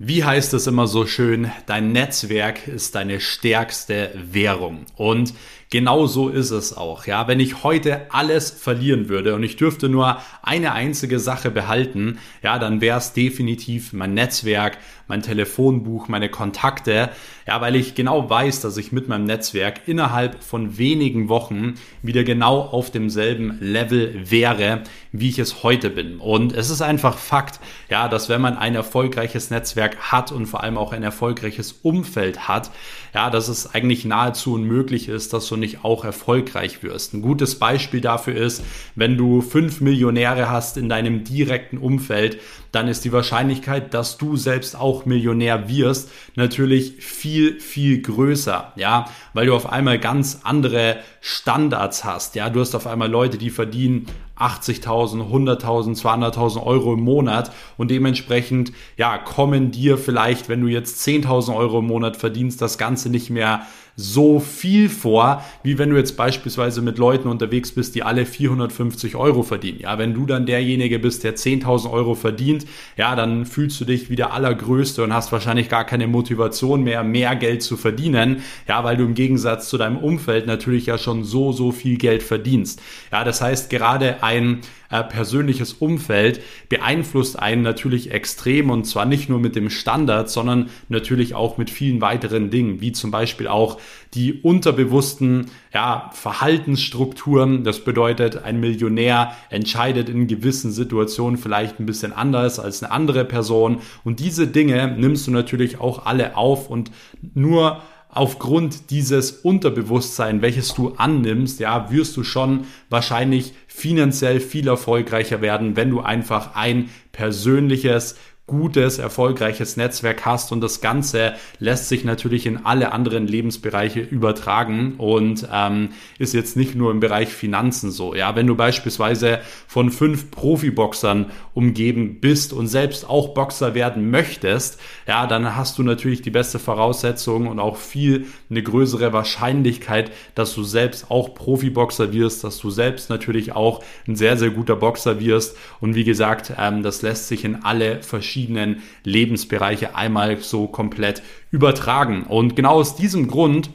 Wie heißt es immer so schön, dein Netzwerk ist deine stärkste Währung. Und genau so ist es auch. Ja, wenn ich heute alles verlieren würde und ich dürfte nur eine einzige Sache behalten, ja, dann wäre es definitiv mein Netzwerk, mein Telefonbuch, meine Kontakte. Ja, weil ich genau weiß, dass ich mit meinem Netzwerk innerhalb von wenigen Wochen wieder genau auf demselben Level wäre, wie ich es heute bin. Und es ist einfach Fakt, ja, dass wenn man ein erfolgreiches Netzwerk hat und vor allem auch ein erfolgreiches Umfeld hat, ja, dass es eigentlich nahezu unmöglich ist, dass nicht auch erfolgreich wirst. Ein gutes Beispiel dafür ist, wenn du fünf Millionäre hast in deinem direkten Umfeld, dann ist die Wahrscheinlichkeit, dass du selbst auch Millionär wirst, natürlich viel, viel größer, ja, weil du auf einmal ganz andere Standards hast, ja, du hast auf einmal Leute, die verdienen 80.000, 100.000, 200.000 Euro im Monat und dementsprechend, ja, kommen dir vielleicht, wenn du jetzt 10.000 Euro im Monat verdienst, das Ganze nicht mehr so viel vor, wie wenn du jetzt beispielsweise mit Leuten unterwegs bist, die alle 450 Euro verdienen. Ja, wenn du dann derjenige bist, der 10.000 Euro verdient, ja, dann fühlst du dich wie der Allergrößte und hast wahrscheinlich gar keine Motivation mehr, mehr Geld zu verdienen. Ja, weil du im Gegensatz zu deinem Umfeld natürlich ja schon so, so viel Geld verdienst. Ja, das heißt, gerade ein äh, persönliches Umfeld beeinflusst einen natürlich extrem und zwar nicht nur mit dem Standard, sondern natürlich auch mit vielen weiteren Dingen, wie zum Beispiel auch die unterbewussten ja, Verhaltensstrukturen. Das bedeutet, ein Millionär entscheidet in gewissen Situationen vielleicht ein bisschen anders als eine andere Person und diese Dinge nimmst du natürlich auch alle auf und nur aufgrund dieses Unterbewusstsein, welches du annimmst, ja, wirst du schon wahrscheinlich finanziell viel erfolgreicher werden, wenn du einfach ein persönliches gutes, erfolgreiches Netzwerk hast und das Ganze lässt sich natürlich in alle anderen Lebensbereiche übertragen und ähm, ist jetzt nicht nur im Bereich Finanzen so. Ja, wenn du beispielsweise von fünf Profiboxern umgeben bist und selbst auch Boxer werden möchtest, ja, dann hast du natürlich die beste Voraussetzung und auch viel eine größere Wahrscheinlichkeit, dass du selbst auch Profiboxer wirst, dass du selbst natürlich auch ein sehr, sehr guter Boxer wirst und wie gesagt, ähm, das lässt sich in alle verschiedenen verschiedenen Lebensbereiche einmal so komplett übertragen. Und genau aus diesem Grund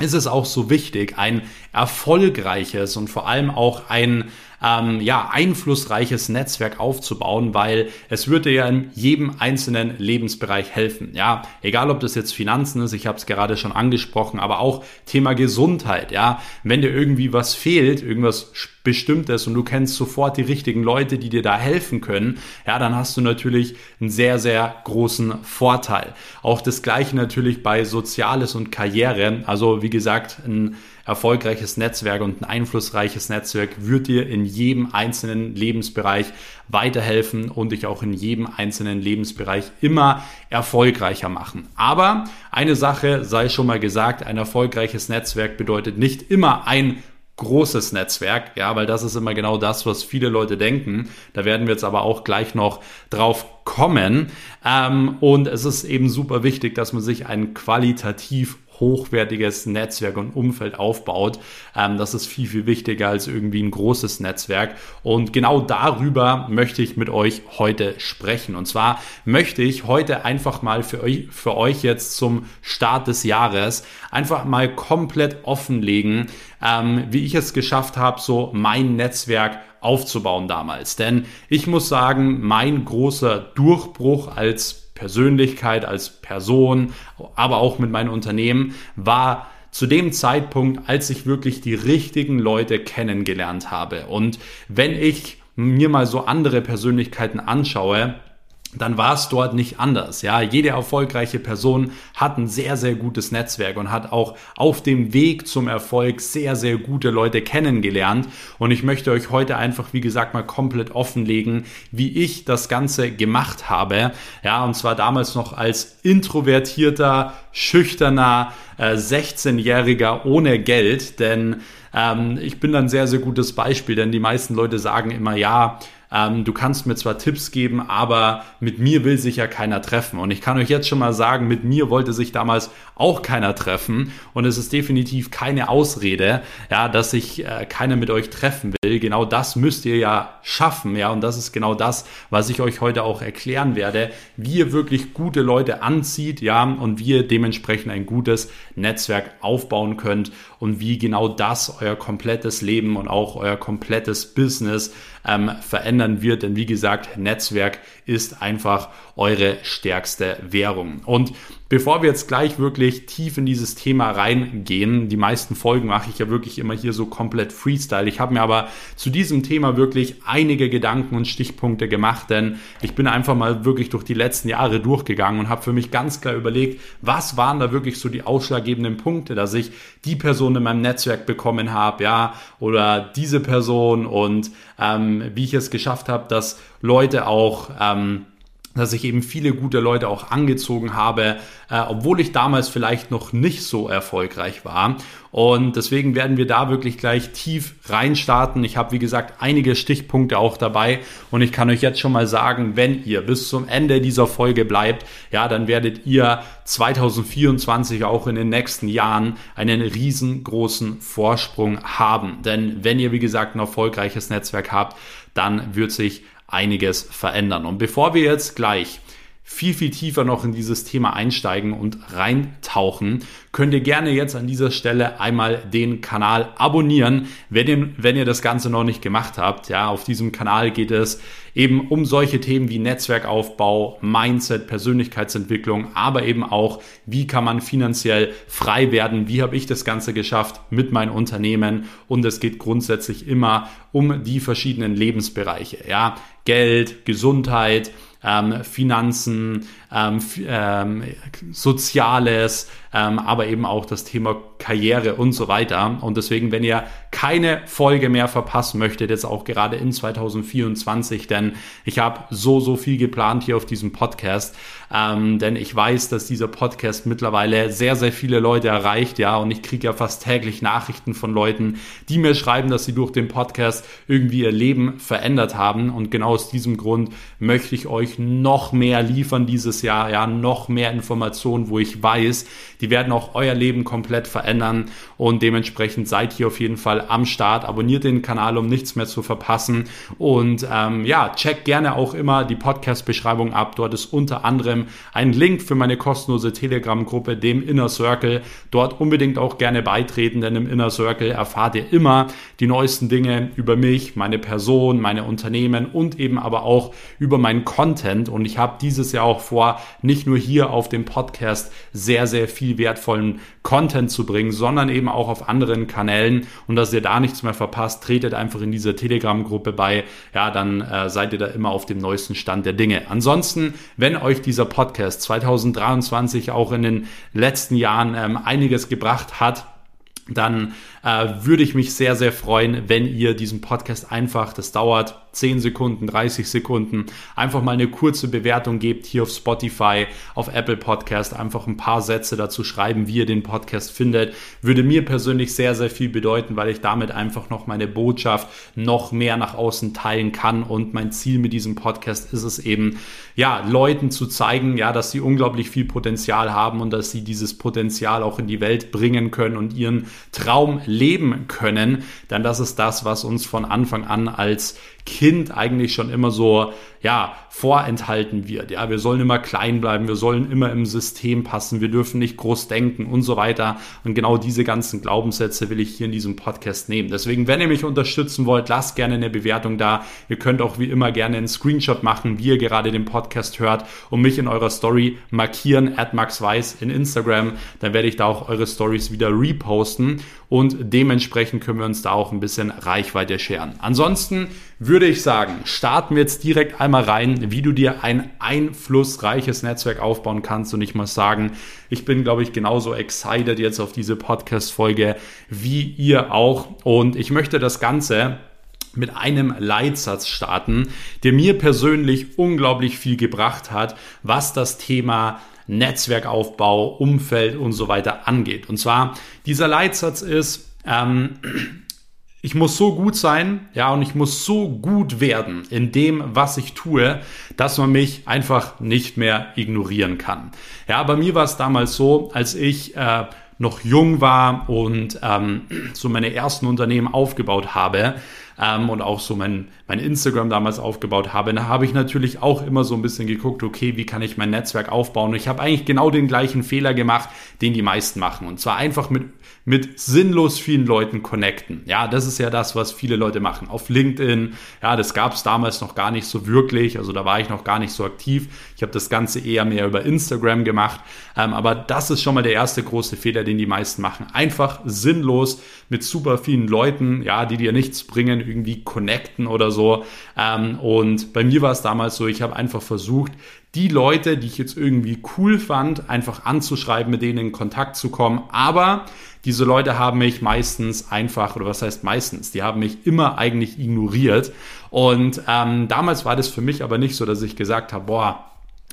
ist es auch so wichtig, ein erfolgreiches und vor allem auch ein ähm, ja, einflussreiches Netzwerk aufzubauen, weil es würde ja in jedem einzelnen Lebensbereich helfen. Ja, egal ob das jetzt Finanzen ist, ich habe es gerade schon angesprochen, aber auch Thema Gesundheit. Ja, wenn dir irgendwie was fehlt, irgendwas Bestimmtes und du kennst sofort die richtigen Leute, die dir da helfen können, ja, dann hast du natürlich einen sehr, sehr großen Vorteil. Auch das gleiche natürlich bei Soziales und Karriere. Also wie gesagt, ein erfolgreiches Netzwerk und ein einflussreiches Netzwerk wird dir in jedem einzelnen Lebensbereich weiterhelfen und dich auch in jedem einzelnen Lebensbereich immer erfolgreicher machen. Aber eine Sache sei schon mal gesagt, ein erfolgreiches Netzwerk bedeutet nicht immer ein großes Netzwerk, ja, weil das ist immer genau das, was viele Leute denken. Da werden wir jetzt aber auch gleich noch drauf kommen. Ähm, und es ist eben super wichtig, dass man sich ein qualitativ hochwertiges Netzwerk und Umfeld aufbaut. Ähm, das ist viel, viel wichtiger als irgendwie ein großes Netzwerk. Und genau darüber möchte ich mit euch heute sprechen. Und zwar möchte ich heute einfach mal für euch, für euch jetzt zum Start des Jahres einfach mal komplett offenlegen, ähm, wie ich es geschafft habe, so mein Netzwerk aufzubauen damals. Denn ich muss sagen, mein großer Durchbruch als Persönlichkeit, als Person, aber auch mit meinem Unternehmen, war zu dem Zeitpunkt, als ich wirklich die richtigen Leute kennengelernt habe. Und wenn ich mir mal so andere Persönlichkeiten anschaue, dann war es dort nicht anders. Ja, jede erfolgreiche Person hat ein sehr, sehr gutes Netzwerk und hat auch auf dem Weg zum Erfolg sehr, sehr gute Leute kennengelernt. Und ich möchte euch heute einfach, wie gesagt, mal komplett offenlegen, wie ich das Ganze gemacht habe. Ja, und zwar damals noch als introvertierter, schüchterner, äh, 16-Jähriger ohne Geld, denn ähm, ich bin ein sehr, sehr gutes Beispiel, denn die meisten Leute sagen immer, ja, ähm, du kannst mir zwar Tipps geben, aber mit mir will sich ja keiner treffen. Und ich kann euch jetzt schon mal sagen, mit mir wollte sich damals auch keiner treffen. Und es ist definitiv keine Ausrede, ja, dass sich äh, keiner mit euch treffen will. Genau das müsst ihr ja schaffen, ja. Und das ist genau das, was ich euch heute auch erklären werde, wie ihr wirklich gute Leute anzieht, ja, und wie ihr dementsprechend ein gutes Netzwerk aufbauen könnt und wie genau das euer komplettes Leben und auch euer komplettes Business ähm, verändern wird. Denn wie gesagt, Netzwerk ist einfach eure stärkste Währung. Und bevor wir jetzt gleich wirklich tief in dieses Thema reingehen, die meisten Folgen mache ich ja wirklich immer hier so komplett Freestyle. Ich habe mir aber zu diesem Thema wirklich einige Gedanken und Stichpunkte gemacht, denn ich bin einfach mal wirklich durch die letzten Jahre durchgegangen und habe für mich ganz klar überlegt, was waren da wirklich so die ausschlaggebenden Punkte, dass ich die Person in meinem Netzwerk bekommen habe, ja, oder diese Person und ähm, wie ich es geschafft habe, dass Leute auch ähm, dass ich eben viele gute Leute auch angezogen habe, äh, obwohl ich damals vielleicht noch nicht so erfolgreich war. Und deswegen werden wir da wirklich gleich tief reinstarten. Ich habe, wie gesagt, einige Stichpunkte auch dabei und ich kann euch jetzt schon mal sagen, wenn ihr bis zum Ende dieser Folge bleibt, ja, dann werdet ihr 2024 auch in den nächsten Jahren einen riesengroßen Vorsprung haben. Denn wenn ihr, wie gesagt, ein erfolgreiches Netzwerk habt, dann wird sich einiges verändern. Und bevor wir jetzt gleich viel, viel tiefer noch in dieses Thema einsteigen und reintauchen, könnt ihr gerne jetzt an dieser Stelle einmal den Kanal abonnieren, wenn ihr, wenn ihr das Ganze noch nicht gemacht habt. Ja, auf diesem Kanal geht es eben um solche Themen wie Netzwerkaufbau, Mindset, Persönlichkeitsentwicklung, aber eben auch, wie kann man finanziell frei werden, wie habe ich das Ganze geschafft mit meinem Unternehmen und es geht grundsätzlich immer um die verschiedenen Lebensbereiche. Ja, Geld, Gesundheit, ähm, Finanzen, ähm, ähm, Soziales, ähm, aber eben auch das Thema Karriere und so weiter. Und deswegen, wenn ihr keine Folge mehr verpassen möchtet, jetzt auch gerade in 2024, denn ich habe so, so viel geplant hier auf diesem Podcast, ähm, denn ich weiß, dass dieser Podcast mittlerweile sehr, sehr viele Leute erreicht, ja, und ich kriege ja fast täglich Nachrichten von Leuten, die mir schreiben, dass sie durch den Podcast irgendwie ihr Leben verändert haben. Und genau aus diesem Grund möchte ich euch noch mehr liefern dieses Jahr, ja, noch mehr Informationen, wo ich weiß, die werden auch euer Leben komplett verändern und dementsprechend seid hier auf jeden Fall am Start. Abonniert den Kanal, um nichts mehr zu verpassen und ähm, ja, checkt gerne auch immer die Podcast-Beschreibung ab. Dort ist unter anderem ein Link für meine kostenlose Telegram-Gruppe, dem Inner Circle. Dort unbedingt auch gerne beitreten, denn im Inner Circle erfahrt ihr immer die neuesten Dinge über mich, meine Person, meine Unternehmen und eben aber auch über meinen Content. Und ich habe dieses Jahr auch vor, nicht nur hier auf dem Podcast sehr, sehr viel wertvollen Content zu bringen, sondern eben auch auf anderen Kanälen und dass ihr da nichts mehr verpasst, tretet einfach in diese Telegram-Gruppe bei. Ja, dann äh, seid ihr da immer auf dem neuesten Stand der Dinge. Ansonsten, wenn euch dieser Podcast 2023 auch in den letzten Jahren ähm, einiges gebracht hat, dann äh, würde ich mich sehr, sehr freuen, wenn ihr diesen Podcast einfach, das dauert 10 Sekunden, 30 Sekunden, einfach mal eine kurze Bewertung gebt hier auf Spotify, auf Apple Podcast, einfach ein paar Sätze dazu schreiben, wie ihr den Podcast findet, würde mir persönlich sehr, sehr viel bedeuten, weil ich damit einfach noch meine Botschaft noch mehr nach außen teilen kann. Und mein Ziel mit diesem Podcast ist es eben, ja, Leuten zu zeigen, ja, dass sie unglaublich viel Potenzial haben und dass sie dieses Potenzial auch in die Welt bringen können und ihren Traum leben können, denn das ist das, was uns von Anfang an als Kind eigentlich schon immer so, ja, vorenthalten wird. Ja, wir sollen immer klein bleiben, wir sollen immer im System passen, wir dürfen nicht groß denken und so weiter. Und genau diese ganzen Glaubenssätze will ich hier in diesem Podcast nehmen. Deswegen, wenn ihr mich unterstützen wollt, lasst gerne eine Bewertung da. Ihr könnt auch wie immer gerne einen Screenshot machen, wie ihr gerade den Podcast hört und mich in eurer Story markieren, at Max Weiß in Instagram. Dann werde ich da auch eure Stories wieder reposten und dementsprechend können wir uns da auch ein bisschen Reichweite scheren. Ansonsten würde ich sagen, starten wir jetzt direkt einmal rein, wie du dir ein einflussreiches Netzwerk aufbauen kannst. Und ich muss sagen, ich bin, glaube ich, genauso excited jetzt auf diese Podcast-Folge wie ihr auch. Und ich möchte das Ganze mit einem Leitsatz starten, der mir persönlich unglaublich viel gebracht hat, was das Thema Netzwerkaufbau, Umfeld und so weiter angeht. Und zwar, dieser Leitsatz ist, ähm, ich muss so gut sein, ja, und ich muss so gut werden in dem, was ich tue, dass man mich einfach nicht mehr ignorieren kann. Ja, bei mir war es damals so, als ich äh, noch jung war und ähm, so meine ersten Unternehmen aufgebaut habe, ähm, und auch so mein, mein Instagram damals aufgebaut habe, da habe ich natürlich auch immer so ein bisschen geguckt, okay, wie kann ich mein Netzwerk aufbauen? Und ich habe eigentlich genau den gleichen Fehler gemacht, den die meisten machen. Und zwar einfach mit, mit sinnlos vielen Leuten connecten. Ja, das ist ja das, was viele Leute machen. Auf LinkedIn, ja, das gab es damals noch gar nicht so wirklich. Also da war ich noch gar nicht so aktiv. Ich habe das Ganze eher mehr über Instagram gemacht. Ähm, aber das ist schon mal der erste große Fehler, den die meisten machen. Einfach sinnlos mit super vielen Leuten, ja, die dir nichts bringen, irgendwie connecten oder so. Ähm, und bei mir war es damals so, ich habe einfach versucht, die Leute, die ich jetzt irgendwie cool fand, einfach anzuschreiben, mit denen in Kontakt zu kommen. Aber diese Leute haben mich meistens einfach, oder was heißt meistens, die haben mich immer eigentlich ignoriert. Und ähm, damals war das für mich aber nicht so, dass ich gesagt habe, boah,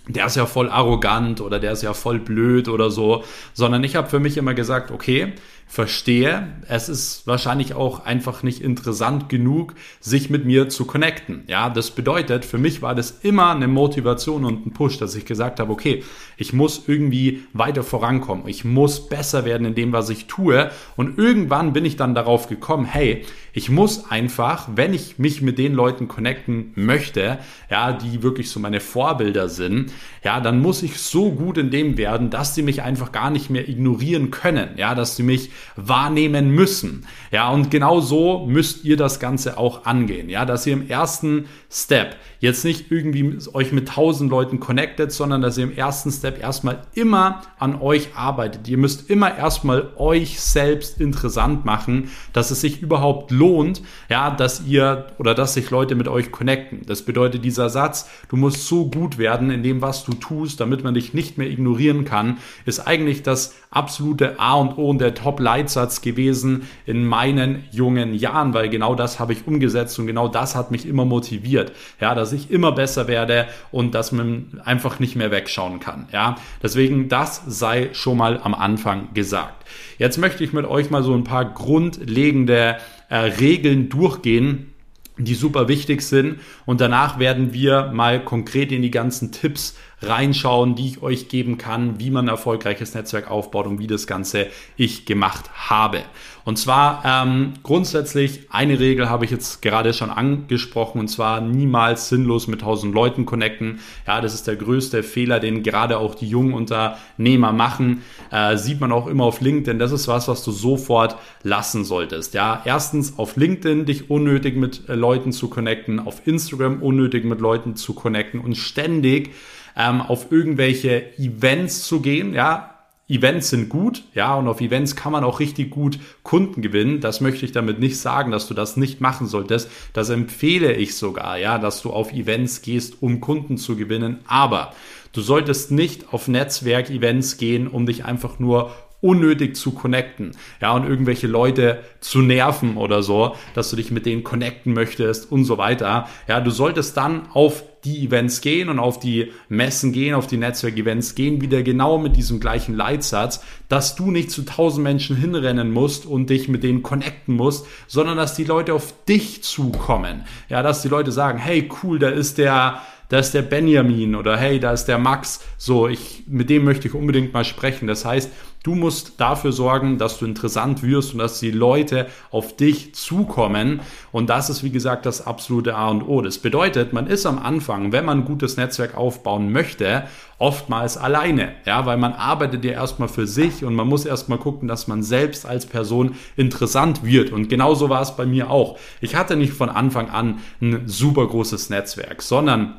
der ist ja voll arrogant oder der ist ja voll blöd oder so, sondern ich habe für mich immer gesagt, okay, verstehe, es ist wahrscheinlich auch einfach nicht interessant genug, sich mit mir zu connecten. Ja, das bedeutet, für mich war das immer eine Motivation und ein Push, dass ich gesagt habe, okay, ich muss irgendwie weiter vorankommen. Ich muss besser werden in dem, was ich tue. Und irgendwann bin ich dann darauf gekommen, hey, ich muss einfach, wenn ich mich mit den Leuten connecten möchte, ja, die wirklich so meine Vorbilder sind, ja, dann muss ich so gut in dem werden, dass sie mich einfach gar nicht mehr ignorieren können. Ja, dass sie mich wahrnehmen müssen. Ja, und genau so müsst ihr das Ganze auch angehen. Ja, dass ihr im ersten Step jetzt nicht irgendwie euch mit tausend Leuten connectet, sondern dass ihr im ersten Step erstmal immer an euch arbeitet. Ihr müsst immer erstmal euch selbst interessant machen, dass es sich überhaupt lohnt, ja, dass ihr oder dass sich Leute mit euch connecten. Das bedeutet dieser Satz, du musst so gut werden in dem, was du tust, damit man dich nicht mehr ignorieren kann, ist eigentlich das absolute A und O und der Top-Leitsatz gewesen in meinen jungen Jahren, weil genau das habe ich umgesetzt und genau das hat mich immer motiviert. Ja, dass ich immer besser werde und dass man einfach nicht mehr wegschauen kann. Ja, deswegen das sei schon mal am Anfang gesagt. Jetzt möchte ich mit euch mal so ein paar grundlegende äh, Regeln durchgehen, die super wichtig sind. Und danach werden wir mal konkret in die ganzen Tipps reinschauen, die ich euch geben kann, wie man ein erfolgreiches Netzwerk aufbaut und wie das Ganze ich gemacht habe. Und zwar ähm, grundsätzlich eine Regel habe ich jetzt gerade schon angesprochen und zwar niemals sinnlos mit tausend Leuten connecten. Ja, das ist der größte Fehler, den gerade auch die jungen Unternehmer machen. Äh, sieht man auch immer auf LinkedIn. Das ist was, was du sofort lassen solltest. Ja, erstens auf LinkedIn dich unnötig mit äh, Leuten zu connecten, auf Instagram unnötig mit Leuten zu connecten und ständig ähm, auf irgendwelche Events zu gehen, ja, Events sind gut, ja, und auf Events kann man auch richtig gut Kunden gewinnen. Das möchte ich damit nicht sagen, dass du das nicht machen solltest. Das empfehle ich sogar, ja, dass du auf Events gehst, um Kunden zu gewinnen. Aber du solltest nicht auf Netzwerk-Events gehen, um dich einfach nur unnötig zu connecten, ja, und irgendwelche Leute zu nerven oder so, dass du dich mit denen connecten möchtest und so weiter. Ja, du solltest dann auf die Events gehen und auf die Messen gehen, auf die Netzwerkevents gehen, wieder genau mit diesem gleichen Leitsatz, dass du nicht zu tausend Menschen hinrennen musst und dich mit denen connecten musst, sondern dass die Leute auf dich zukommen. Ja, dass die Leute sagen, hey, cool, da ist der, da ist der Benjamin oder hey, da ist der Max. So, ich, mit dem möchte ich unbedingt mal sprechen. Das heißt, Du musst dafür sorgen, dass du interessant wirst und dass die Leute auf dich zukommen. Und das ist, wie gesagt, das absolute A und O. Das bedeutet, man ist am Anfang, wenn man ein gutes Netzwerk aufbauen möchte, oftmals alleine. Ja, weil man arbeitet ja erstmal für sich und man muss erstmal gucken, dass man selbst als Person interessant wird. Und genauso war es bei mir auch. Ich hatte nicht von Anfang an ein super großes Netzwerk, sondern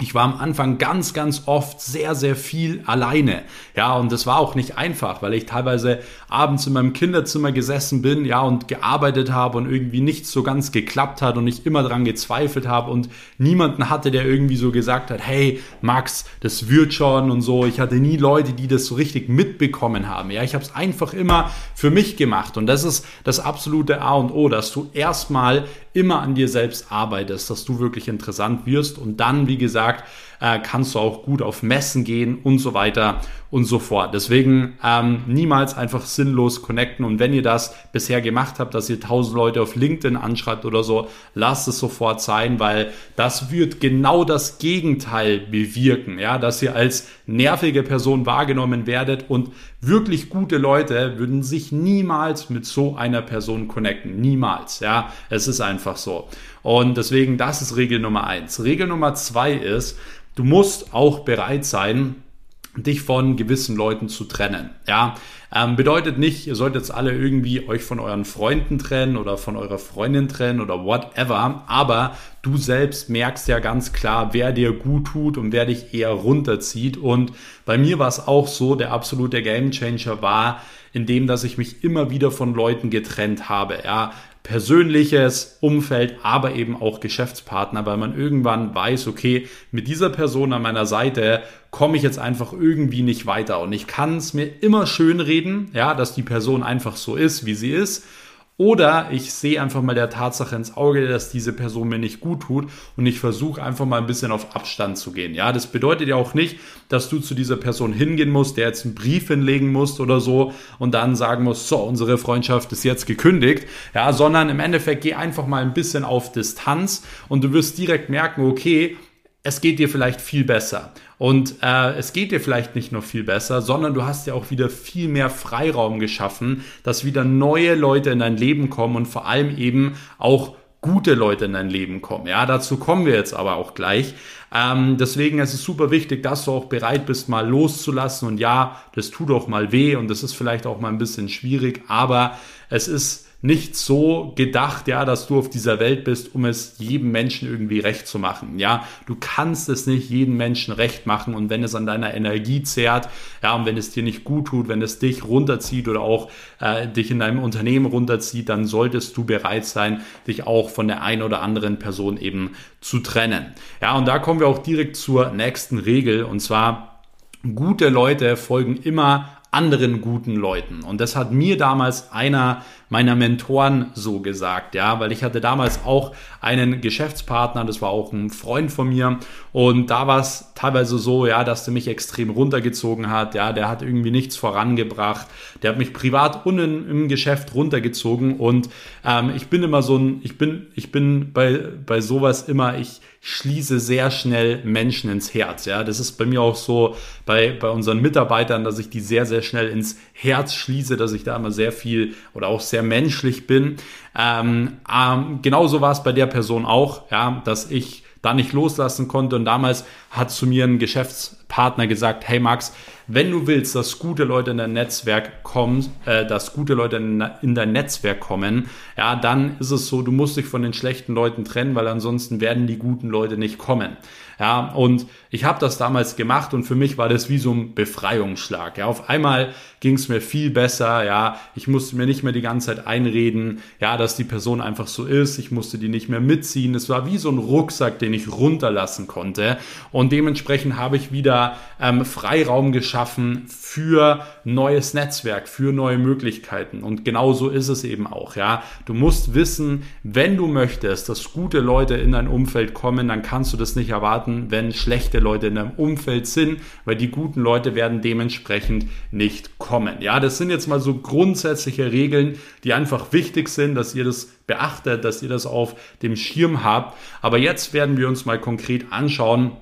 ich war am Anfang ganz, ganz oft sehr, sehr viel alleine. Ja, und das war auch nicht einfach, weil ich teilweise abends in meinem Kinderzimmer gesessen bin, ja, und gearbeitet habe und irgendwie nichts so ganz geklappt hat und ich immer dran gezweifelt habe und niemanden hatte, der irgendwie so gesagt hat, hey, Max, das wird schon und so. Ich hatte nie Leute, die das so richtig mitbekommen haben. Ja, ich habe es einfach immer für mich gemacht und das ist das absolute A und O, dass du erstmal immer an dir selbst arbeitest, dass du wirklich interessant wirst. Und dann, wie gesagt, äh, kannst du auch gut auf Messen gehen und so weiter und so fort. Deswegen ähm, niemals einfach sinnlos connecten und wenn ihr das bisher gemacht habt, dass ihr tausend Leute auf LinkedIn anschreibt oder so, lasst es sofort sein, weil das wird genau das Gegenteil bewirken, ja, dass ihr als nervige Person wahrgenommen werdet und wirklich gute Leute würden sich niemals mit so einer Person connecten, niemals, ja, es ist einfach so. Und deswegen, das ist Regel Nummer eins. Regel Nummer zwei ist, du musst auch bereit sein, dich von gewissen Leuten zu trennen. Ja, ähm, bedeutet nicht, ihr solltet jetzt alle irgendwie euch von euren Freunden trennen oder von eurer Freundin trennen oder whatever, aber du selbst merkst ja ganz klar, wer dir gut tut und wer dich eher runterzieht. Und bei mir war es auch so, der absolute Gamechanger war, indem dass ich mich immer wieder von Leuten getrennt habe. Ja, persönliches Umfeld, aber eben auch Geschäftspartner, weil man irgendwann weiß, okay, mit dieser Person an meiner Seite komme ich jetzt einfach irgendwie nicht weiter. Und ich kann es mir immer schön reden, ja, dass die Person einfach so ist, wie sie ist oder ich sehe einfach mal der Tatsache ins Auge, dass diese Person mir nicht gut tut und ich versuche einfach mal ein bisschen auf Abstand zu gehen. Ja, das bedeutet ja auch nicht, dass du zu dieser Person hingehen musst, der jetzt einen Brief hinlegen musst oder so und dann sagen musst, so, unsere Freundschaft ist jetzt gekündigt. Ja, sondern im Endeffekt geh einfach mal ein bisschen auf Distanz und du wirst direkt merken, okay, es geht dir vielleicht viel besser. Und äh, es geht dir vielleicht nicht nur viel besser, sondern du hast ja auch wieder viel mehr Freiraum geschaffen, dass wieder neue Leute in dein Leben kommen und vor allem eben auch gute Leute in dein Leben kommen. Ja, dazu kommen wir jetzt aber auch gleich. Ähm, deswegen ist es super wichtig, dass du auch bereit bist, mal loszulassen. Und ja, das tut auch mal weh und das ist vielleicht auch mal ein bisschen schwierig, aber es ist nicht so gedacht, ja, dass du auf dieser Welt bist, um es jedem Menschen irgendwie recht zu machen. Ja, du kannst es nicht jedem Menschen recht machen und wenn es an deiner Energie zehrt, ja, und wenn es dir nicht gut tut, wenn es dich runterzieht oder auch äh, dich in deinem Unternehmen runterzieht, dann solltest du bereit sein, dich auch von der einen oder anderen Person eben zu trennen. Ja, und da kommen wir auch direkt zur nächsten Regel und zwar gute Leute folgen immer anderen guten Leuten. Und das hat mir damals einer meiner Mentoren so gesagt, ja, weil ich hatte damals auch einen Geschäftspartner, das war auch ein Freund von mir und da war es teilweise so, ja, dass der mich extrem runtergezogen hat, ja, der hat irgendwie nichts vorangebracht, der hat mich privat und im Geschäft runtergezogen und ähm, ich bin immer so ein, ich bin, ich bin bei, bei sowas immer, ich schließe sehr schnell Menschen ins Herz, ja, das ist bei mir auch so bei, bei unseren Mitarbeitern, dass ich die sehr, sehr schnell ins Herz schließe, dass ich da immer sehr viel oder auch sehr menschlich bin. Ähm, ähm, genauso war es bei der Person auch, ja, dass ich da nicht loslassen konnte. Und damals hat zu mir ein Geschäftspartner gesagt, hey Max, wenn du willst, dass gute Leute in dein Netzwerk kommen, äh, dass gute Leute in, in, dein Netzwerk kommen, ja, dann ist es so, du musst dich von den schlechten Leuten trennen, weil ansonsten werden die guten Leute nicht kommen. Ja, und ich habe das damals gemacht und für mich war das wie so ein Befreiungsschlag. Ja, auf einmal ging es mir viel besser. Ja, ich musste mir nicht mehr die ganze Zeit einreden, ja, dass die Person einfach so ist. Ich musste die nicht mehr mitziehen. Es war wie so ein Rucksack, den ich runterlassen konnte. Und dementsprechend habe ich wieder ähm, Freiraum geschaffen für neues Netzwerk, für neue Möglichkeiten. Und genau so ist es eben auch. Ja, du musst wissen, wenn du möchtest, dass gute Leute in dein Umfeld kommen, dann kannst du das nicht erwarten wenn schlechte Leute in deinem Umfeld sind, weil die guten Leute werden dementsprechend nicht kommen. Ja, das sind jetzt mal so grundsätzliche Regeln, die einfach wichtig sind, dass ihr das beachtet, dass ihr das auf dem Schirm habt. Aber jetzt werden wir uns mal konkret anschauen,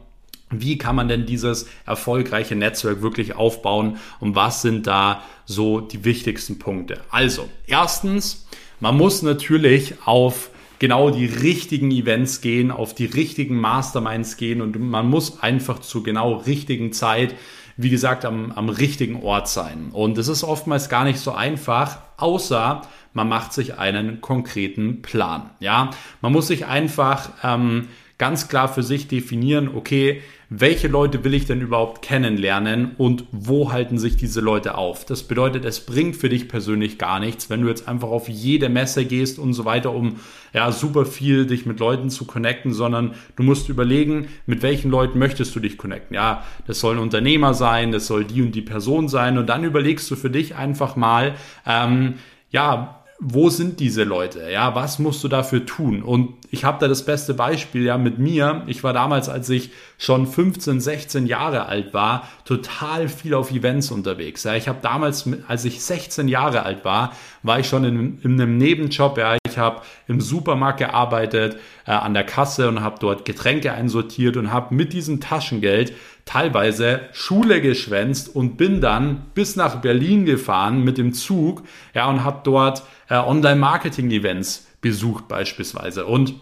wie kann man denn dieses erfolgreiche Netzwerk wirklich aufbauen und was sind da so die wichtigsten Punkte? Also, erstens, man muss natürlich auf genau die richtigen Events gehen, auf die richtigen Masterminds gehen und man muss einfach zur genau richtigen Zeit, wie gesagt, am, am richtigen Ort sein. Und es ist oftmals gar nicht so einfach, außer man macht sich einen konkreten Plan. Ja, man muss sich einfach ähm, ganz klar für sich definieren, okay, welche Leute will ich denn überhaupt kennenlernen und wo halten sich diese Leute auf. Das bedeutet, es bringt für dich persönlich gar nichts, wenn du jetzt einfach auf jede Messe gehst und so weiter, um ja super viel dich mit Leuten zu connecten, sondern du musst überlegen, mit welchen Leuten möchtest du dich connecten. Ja, das soll ein Unternehmer sein, das soll die und die Person sein und dann überlegst du für dich einfach mal, ähm, ja, wo sind diese Leute? Ja, was musst du dafür tun? Und ich habe da das beste Beispiel ja mit mir. Ich war damals, als ich schon 15, 16 Jahre alt war, total viel auf Events unterwegs. Ja, ich habe damals, als ich 16 Jahre alt war, war ich schon in, in einem Nebenjob. Ja, ich habe im Supermarkt gearbeitet, äh, an der Kasse und habe dort Getränke einsortiert und habe mit diesem Taschengeld teilweise Schule geschwänzt und bin dann bis nach Berlin gefahren mit dem Zug, ja, und habe dort äh, Online-Marketing-Events besucht beispielsweise. Und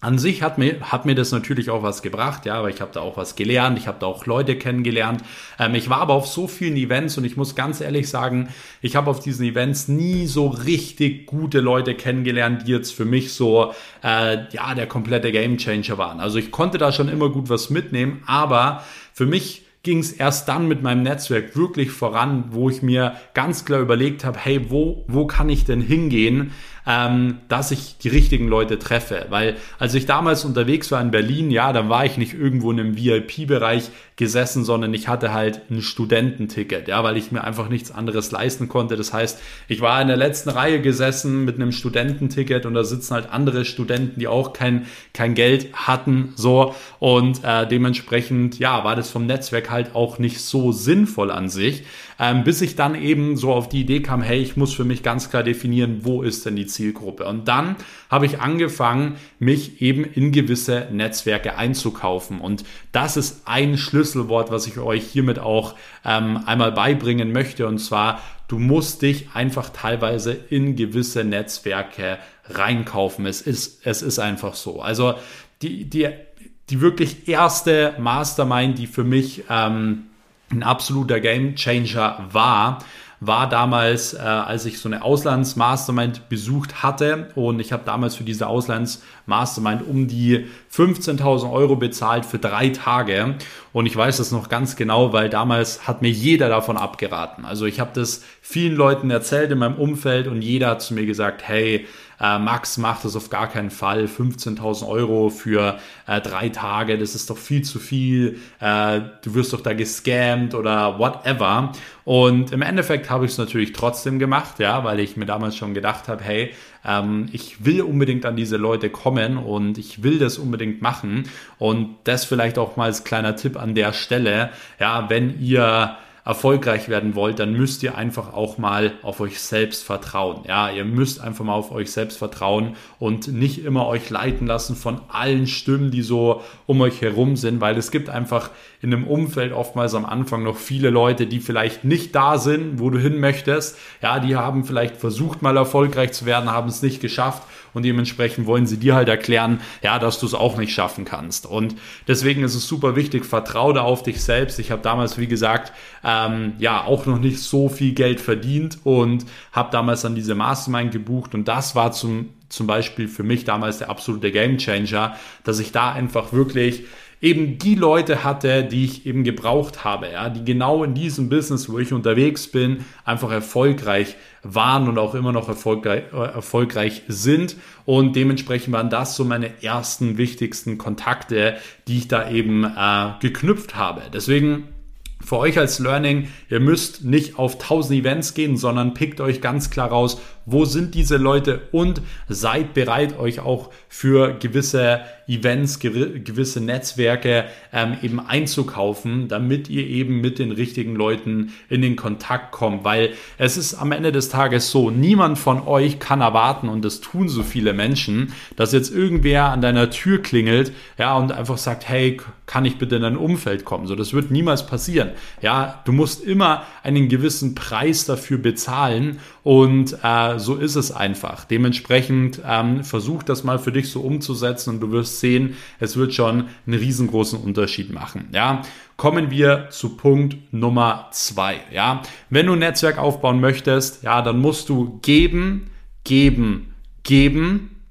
an sich hat mir, hat mir das natürlich auch was gebracht, ja, aber ich habe da auch was gelernt, ich habe da auch Leute kennengelernt. Ähm, ich war aber auf so vielen Events und ich muss ganz ehrlich sagen, ich habe auf diesen Events nie so richtig gute Leute kennengelernt, die jetzt für mich so, äh, ja, der komplette Gamechanger waren. Also ich konnte da schon immer gut was mitnehmen, aber für mich ging es erst dann mit meinem Netzwerk wirklich voran, wo ich mir ganz klar überlegt habe, hey, wo, wo kann ich denn hingehen, ähm, dass ich die richtigen Leute treffe. Weil als ich damals unterwegs war in Berlin, ja, dann war ich nicht irgendwo in einem VIP-Bereich gesessen, sondern ich hatte halt ein Studententicket, ja, weil ich mir einfach nichts anderes leisten konnte. Das heißt, ich war in der letzten Reihe gesessen mit einem Studententicket und da sitzen halt andere Studenten, die auch kein, kein Geld hatten, so und äh, dementsprechend, ja, war das vom Netzwerk halt auch nicht so sinnvoll an sich ähm, bis ich dann eben so auf die Idee kam, hey, ich muss für mich ganz klar definieren, wo ist denn die Zielgruppe. Und dann habe ich angefangen, mich eben in gewisse Netzwerke einzukaufen. Und das ist ein Schlüsselwort, was ich euch hiermit auch ähm, einmal beibringen möchte. Und zwar, du musst dich einfach teilweise in gewisse Netzwerke reinkaufen. Es ist, es ist einfach so. Also die, die, die wirklich erste Mastermind, die für mich ähm, ein absoluter Game Changer war, war damals, äh, als ich so eine Auslands-Mastermind besucht hatte und ich habe damals für diese Auslands-Mastermind um die 15.000 Euro bezahlt für drei Tage und ich weiß das noch ganz genau, weil damals hat mir jeder davon abgeraten. Also ich habe das vielen Leuten erzählt in meinem Umfeld und jeder hat zu mir gesagt, hey, äh, Max macht das auf gar keinen Fall. 15.000 Euro für äh, drei Tage, das ist doch viel zu viel. Äh, du wirst doch da gescammt oder whatever. Und im Endeffekt habe ich es natürlich trotzdem gemacht, ja, weil ich mir damals schon gedacht habe, hey, ähm, ich will unbedingt an diese Leute kommen und ich will das unbedingt machen. Und das vielleicht auch mal als kleiner Tipp an der Stelle, ja, wenn ihr erfolgreich werden wollt, dann müsst ihr einfach auch mal auf euch selbst vertrauen. Ja, ihr müsst einfach mal auf euch selbst vertrauen und nicht immer euch leiten lassen von allen Stimmen, die so um euch herum sind, weil es gibt einfach in einem Umfeld oftmals am Anfang noch viele Leute, die vielleicht nicht da sind, wo du hin möchtest. Ja, die haben vielleicht versucht mal erfolgreich zu werden, haben es nicht geschafft und dementsprechend wollen sie dir halt erklären, ja, dass du es auch nicht schaffen kannst. Und deswegen ist es super wichtig, vertraue da auf dich selbst. Ich habe damals, wie gesagt, ähm, ja, auch noch nicht so viel Geld verdient und habe damals dann diese Mastermind gebucht und das war zum, zum Beispiel für mich damals der absolute Gamechanger, dass ich da einfach wirklich eben die Leute hatte, die ich eben gebraucht habe, ja, die genau in diesem Business, wo ich unterwegs bin, einfach erfolgreich waren und auch immer noch erfolgreich, äh, erfolgreich sind. Und dementsprechend waren das so meine ersten wichtigsten Kontakte, die ich da eben äh, geknüpft habe. Deswegen für euch als Learning, ihr müsst nicht auf 1000 Events gehen, sondern pickt euch ganz klar raus, wo sind diese Leute und seid bereit, euch auch für gewisse Events, gewisse Netzwerke ähm, eben einzukaufen, damit ihr eben mit den richtigen Leuten in den Kontakt kommt. Weil es ist am Ende des Tages so, niemand von euch kann erwarten, und das tun so viele Menschen, dass jetzt irgendwer an deiner Tür klingelt, ja, und einfach sagt, hey, kann ich bitte in dein Umfeld kommen? So, das wird niemals passieren. Ja, du musst immer einen gewissen Preis dafür bezahlen und äh, so ist es einfach. Dementsprechend ähm, versuch das mal für dich so umzusetzen und du wirst sehen, es wird schon einen riesengroßen Unterschied machen. Ja, kommen wir zu Punkt Nummer zwei. Ja, wenn du ein Netzwerk aufbauen möchtest, ja, dann musst du geben, geben, geben,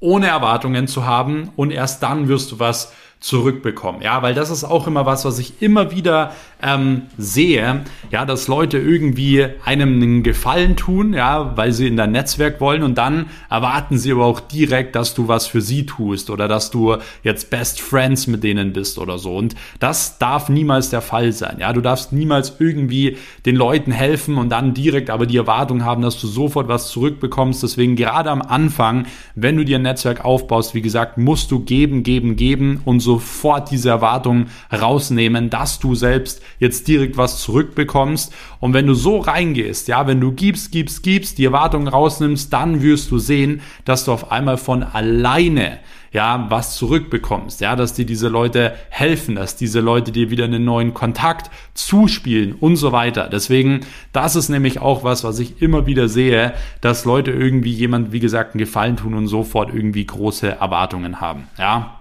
ohne Erwartungen zu haben und erst dann wirst du was zurückbekommen. Ja, weil das ist auch immer was, was ich immer wieder ähm, sehe, ja, dass Leute irgendwie einem einen Gefallen tun, ja, weil sie in dein Netzwerk wollen und dann erwarten sie aber auch direkt, dass du was für sie tust oder dass du jetzt Best Friends mit denen bist oder so. Und das darf niemals der Fall sein. Ja, du darfst niemals irgendwie den Leuten helfen und dann direkt aber die Erwartung haben, dass du sofort was zurückbekommst. Deswegen gerade am Anfang, wenn du dir ein Netzwerk aufbaust, wie gesagt, musst du geben, geben, geben und sofort diese Erwartung rausnehmen, dass du selbst jetzt direkt was zurückbekommst. Und wenn du so reingehst, ja, wenn du gibst, gibst, gibst, die Erwartungen rausnimmst, dann wirst du sehen, dass du auf einmal von alleine ja, was zurückbekommst, ja, dass dir diese Leute helfen, dass diese Leute dir wieder einen neuen Kontakt zuspielen und so weiter. Deswegen, das ist nämlich auch was, was ich immer wieder sehe, dass Leute irgendwie jemand, wie gesagt, einen Gefallen tun und sofort irgendwie große Erwartungen haben, ja.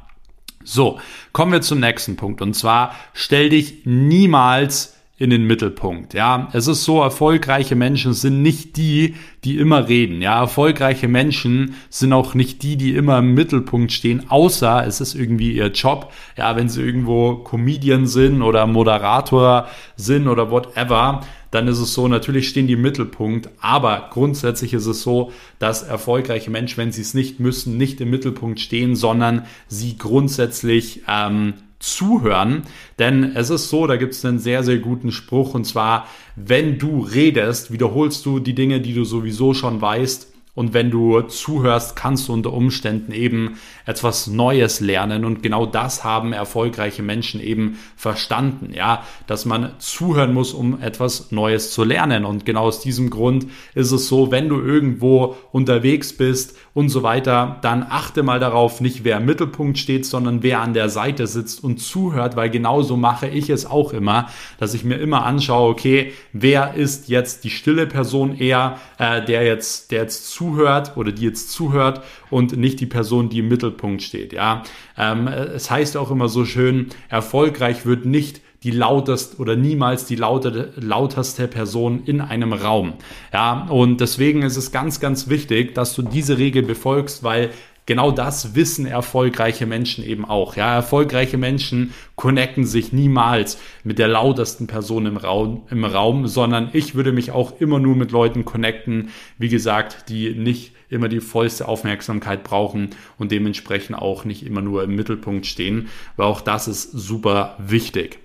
So, kommen wir zum nächsten Punkt und zwar stell dich niemals in den Mittelpunkt. Ja, es ist so, erfolgreiche Menschen sind nicht die, die immer reden. Ja, erfolgreiche Menschen sind auch nicht die, die immer im Mittelpunkt stehen, außer es ist irgendwie ihr Job. Ja, wenn sie irgendwo Comedian sind oder Moderator sind oder whatever, dann ist es so, natürlich stehen die im Mittelpunkt, aber grundsätzlich ist es so, dass erfolgreiche Menschen, wenn sie es nicht müssen, nicht im Mittelpunkt stehen, sondern sie grundsätzlich ähm, zuhören. Denn es ist so, da gibt es einen sehr, sehr guten Spruch und zwar, wenn du redest, wiederholst du die Dinge, die du sowieso schon weißt und wenn du zuhörst, kannst du unter Umständen eben etwas Neues lernen. Und genau das haben erfolgreiche Menschen eben verstanden. Ja, dass man zuhören muss, um etwas Neues zu lernen. Und genau aus diesem Grund ist es so, wenn du irgendwo unterwegs bist und so weiter, dann achte mal darauf, nicht wer im Mittelpunkt steht, sondern wer an der Seite sitzt und zuhört, weil genauso mache ich es auch immer, dass ich mir immer anschaue, okay, wer ist jetzt die stille Person eher, äh, der jetzt, der jetzt zuhört zuhört oder die jetzt zuhört und nicht die Person, die im Mittelpunkt steht. Ja, ähm, es heißt auch immer so schön, erfolgreich wird nicht die lautest oder niemals die laute, lauterste Person in einem Raum. Ja, und deswegen ist es ganz, ganz wichtig, dass du diese Regel befolgst, weil genau das wissen erfolgreiche Menschen eben auch. Ja, erfolgreiche Menschen connecten sich niemals mit der lautesten Person im Raum, im Raum, sondern ich würde mich auch immer nur mit Leuten connecten, wie gesagt, die nicht immer die vollste Aufmerksamkeit brauchen und dementsprechend auch nicht immer nur im Mittelpunkt stehen, weil auch das ist super wichtig.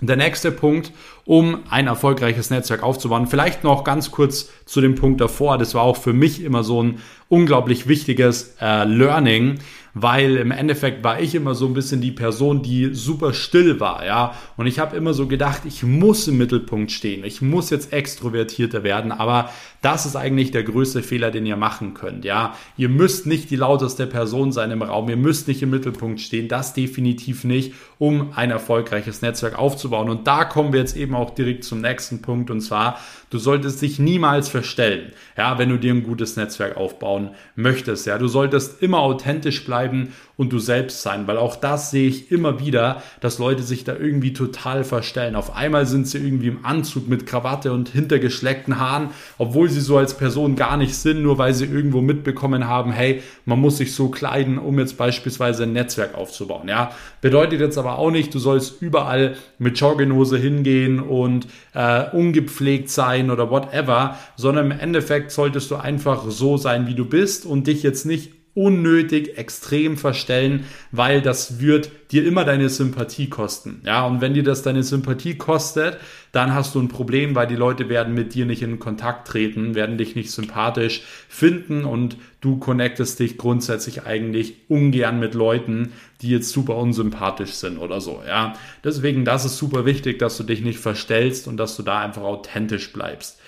Der nächste Punkt, um ein erfolgreiches Netzwerk aufzubauen. Vielleicht noch ganz kurz zu dem Punkt davor. Das war auch für mich immer so ein unglaublich wichtiges äh, Learning, weil im Endeffekt war ich immer so ein bisschen die Person, die super still war, ja. Und ich habe immer so gedacht, ich muss im Mittelpunkt stehen, ich muss jetzt extrovertierter werden, aber das ist eigentlich der größte Fehler, den ihr machen könnt, ja. Ihr müsst nicht die lauteste Person sein im Raum, ihr müsst nicht im Mittelpunkt stehen, das definitiv nicht, um ein erfolgreiches Netzwerk aufzubauen. Und da kommen wir jetzt eben auch direkt zum nächsten Punkt und zwar, du solltest dich niemals verstellen, ja, wenn du dir ein gutes Netzwerk aufbauen möchtest, ja. Du solltest immer authentisch bleiben und du selbst sein, weil auch das sehe ich immer wieder, dass Leute sich da irgendwie total verstellen. Auf einmal sind sie irgendwie im Anzug mit Krawatte und hintergeschleckten Haaren, obwohl sie so als Person gar nicht sind, nur weil sie irgendwo mitbekommen haben, hey, man muss sich so kleiden, um jetzt beispielsweise ein Netzwerk aufzubauen. Ja, bedeutet jetzt aber auch nicht, du sollst überall mit Jogginghose hingehen und äh, ungepflegt sein oder whatever, sondern im Endeffekt solltest du einfach so sein, wie du bist und dich jetzt nicht unnötig extrem verstellen, weil das wird dir immer deine Sympathie kosten. Ja, und wenn dir das deine Sympathie kostet, dann hast du ein Problem, weil die Leute werden mit dir nicht in Kontakt treten, werden dich nicht sympathisch finden und du connectest dich grundsätzlich eigentlich ungern mit Leuten, die jetzt super unsympathisch sind oder so. Ja, deswegen, das ist super wichtig, dass du dich nicht verstellst und dass du da einfach authentisch bleibst.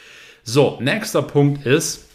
So, nächster Punkt ist,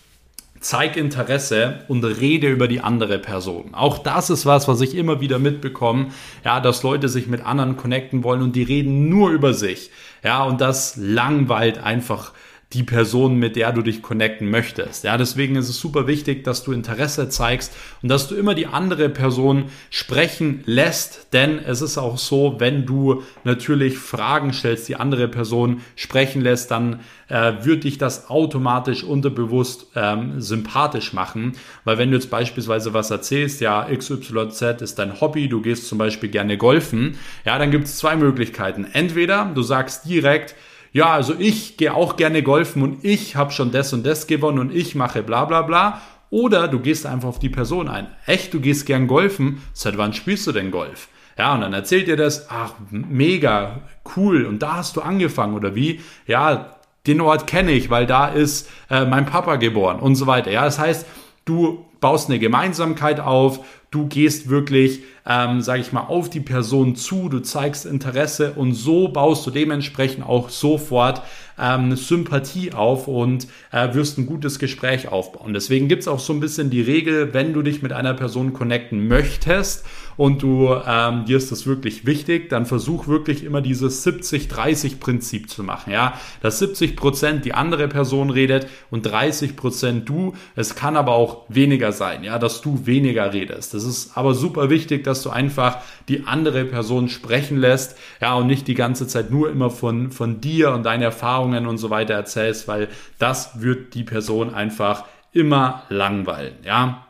zeig Interesse und rede über die andere Person. Auch das ist was, was ich immer wieder mitbekomme, ja, dass Leute sich mit anderen connecten wollen und die reden nur über sich. Ja, und das langweilt einfach die Person, mit der du dich connecten möchtest. Ja, deswegen ist es super wichtig, dass du Interesse zeigst und dass du immer die andere Person sprechen lässt, denn es ist auch so, wenn du natürlich Fragen stellst, die andere Person sprechen lässt, dann äh, wird dich das automatisch unterbewusst ähm, sympathisch machen, weil wenn du jetzt beispielsweise was erzählst, ja, XYZ ist dein Hobby, du gehst zum Beispiel gerne golfen, ja, dann gibt es zwei Möglichkeiten. Entweder du sagst direkt, ja, also ich gehe auch gerne golfen und ich habe schon das und das gewonnen und ich mache bla bla bla. Oder du gehst einfach auf die Person ein. Echt, du gehst gern golfen. Seit wann spielst du denn Golf? Ja, und dann erzählt dir das, ach, mega, cool. Und da hast du angefangen, oder wie? Ja, den Ort kenne ich, weil da ist äh, mein Papa geboren und so weiter. Ja, das heißt, du baust eine Gemeinsamkeit auf, du gehst wirklich, ähm, sage ich mal, auf die Person zu, du zeigst Interesse und so baust du dementsprechend auch sofort ähm, Sympathie auf und äh, wirst ein gutes Gespräch aufbauen. Deswegen gibt es auch so ein bisschen die Regel, wenn du dich mit einer Person connecten möchtest und du ähm, dir ist das wirklich wichtig, dann versuch wirklich immer dieses 70-30-Prinzip zu machen. Ja, dass 70 Prozent die andere Person redet und 30 Prozent du. Es kann aber auch weniger sein, ja, dass du weniger redest. Das ist aber super wichtig, dass du einfach die andere Person sprechen lässt, ja, und nicht die ganze Zeit nur immer von, von dir und deinen Erfahrungen und so weiter erzählst, weil das wird die Person einfach immer langweilen, ja.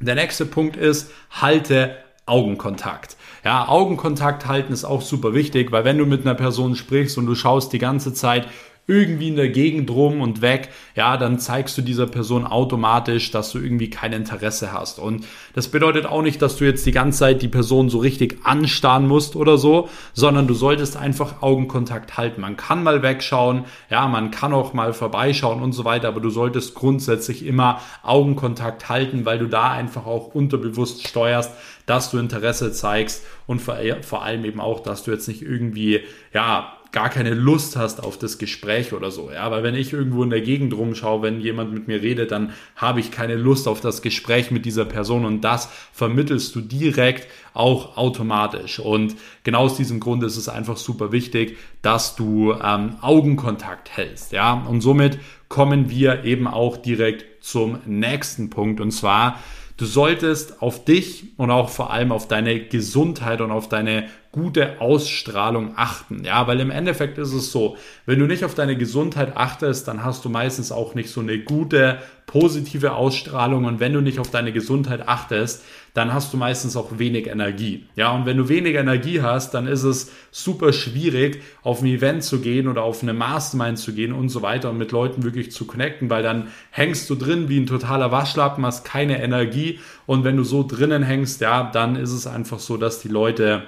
Der nächste Punkt ist, halte Augenkontakt. Ja, Augenkontakt halten ist auch super wichtig, weil wenn du mit einer Person sprichst und du schaust die ganze Zeit irgendwie in der Gegend rum und weg, ja, dann zeigst du dieser Person automatisch, dass du irgendwie kein Interesse hast. Und das bedeutet auch nicht, dass du jetzt die ganze Zeit die Person so richtig anstarren musst oder so, sondern du solltest einfach Augenkontakt halten. Man kann mal wegschauen, ja, man kann auch mal vorbeischauen und so weiter, aber du solltest grundsätzlich immer Augenkontakt halten, weil du da einfach auch unterbewusst steuerst, dass du Interesse zeigst und vor, vor allem eben auch, dass du jetzt nicht irgendwie, ja, gar keine Lust hast auf das Gespräch oder so. Ja, weil wenn ich irgendwo in der Gegend rumschaue, wenn jemand mit mir redet, dann habe ich keine Lust auf das Gespräch mit dieser Person und das vermittelst du direkt auch automatisch. Und genau aus diesem Grund ist es einfach super wichtig, dass du ähm, Augenkontakt hältst. Ja, und somit kommen wir eben auch direkt zum nächsten Punkt und zwar Du solltest auf dich und auch vor allem auf deine Gesundheit und auf deine gute Ausstrahlung achten. Ja, weil im Endeffekt ist es so, wenn du nicht auf deine Gesundheit achtest, dann hast du meistens auch nicht so eine gute, positive Ausstrahlung. Und wenn du nicht auf deine Gesundheit achtest, dann hast du meistens auch wenig Energie. Ja, und wenn du wenig Energie hast, dann ist es super schwierig, auf ein Event zu gehen oder auf eine Mastermind zu gehen und so weiter und mit Leuten wirklich zu connecten, weil dann hängst du drin wie ein totaler Waschlappen, hast keine Energie. Und wenn du so drinnen hängst, ja, dann ist es einfach so, dass die Leute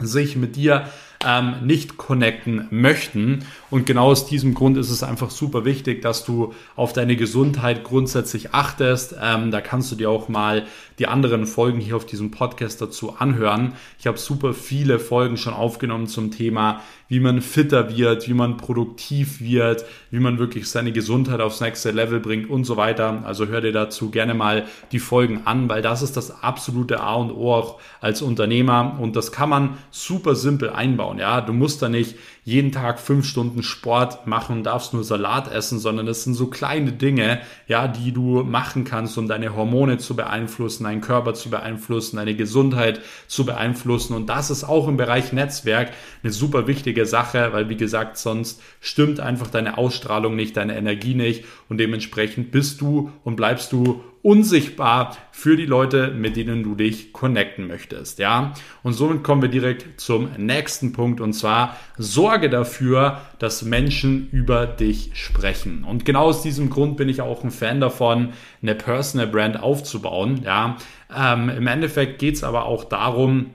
sich mit dir ähm, nicht connecten möchten. Und genau aus diesem Grund ist es einfach super wichtig, dass du auf deine Gesundheit grundsätzlich achtest. Ähm, da kannst du dir auch mal die anderen Folgen hier auf diesem Podcast dazu anhören. Ich habe super viele Folgen schon aufgenommen zum Thema, wie man fitter wird, wie man produktiv wird, wie man wirklich seine Gesundheit aufs nächste Level bringt und so weiter. Also hör dir dazu gerne mal die Folgen an, weil das ist das absolute A und O auch als Unternehmer und das kann man super simpel einbauen. Ja, du musst da nicht jeden Tag fünf Stunden Sport machen und darfst nur Salat essen, sondern das sind so kleine Dinge, ja, die du machen kannst, um deine Hormone zu beeinflussen, deinen Körper zu beeinflussen, deine Gesundheit zu beeinflussen. Und das ist auch im Bereich Netzwerk eine super wichtige Sache, weil wie gesagt, sonst stimmt einfach deine Ausstrahlung nicht, deine Energie nicht und dementsprechend bist du und bleibst du unsichtbar für die Leute, mit denen du dich connecten möchtest, ja? Und somit kommen wir direkt zum nächsten Punkt und zwar sorge dafür, dass Menschen über dich sprechen. Und genau aus diesem Grund bin ich auch ein Fan davon, eine Personal Brand aufzubauen, ja? Ähm, Im Endeffekt geht es aber auch darum,